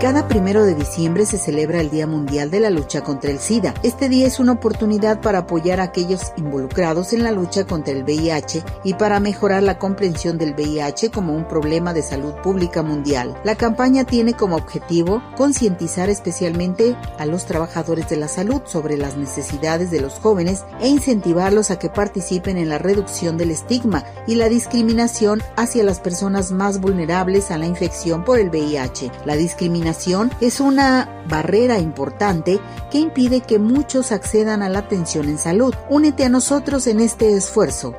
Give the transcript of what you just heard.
Cada primero de diciembre se celebra el Día Mundial de la Lucha contra el SIDA. Este día es una oportunidad para apoyar a aquellos involucrados en la lucha contra el VIH y para mejorar la comprensión del VIH como un problema de salud pública mundial. La campaña tiene como objetivo concientizar especialmente a los trabajadores de la salud sobre las necesidades de los jóvenes e incentivarlos a que participen en la reducción del estigma y la discriminación hacia las personas más vulnerables a la infección por el VIH. La discriminación es una barrera importante que impide que muchos accedan a la atención en salud. Únete a nosotros en este esfuerzo.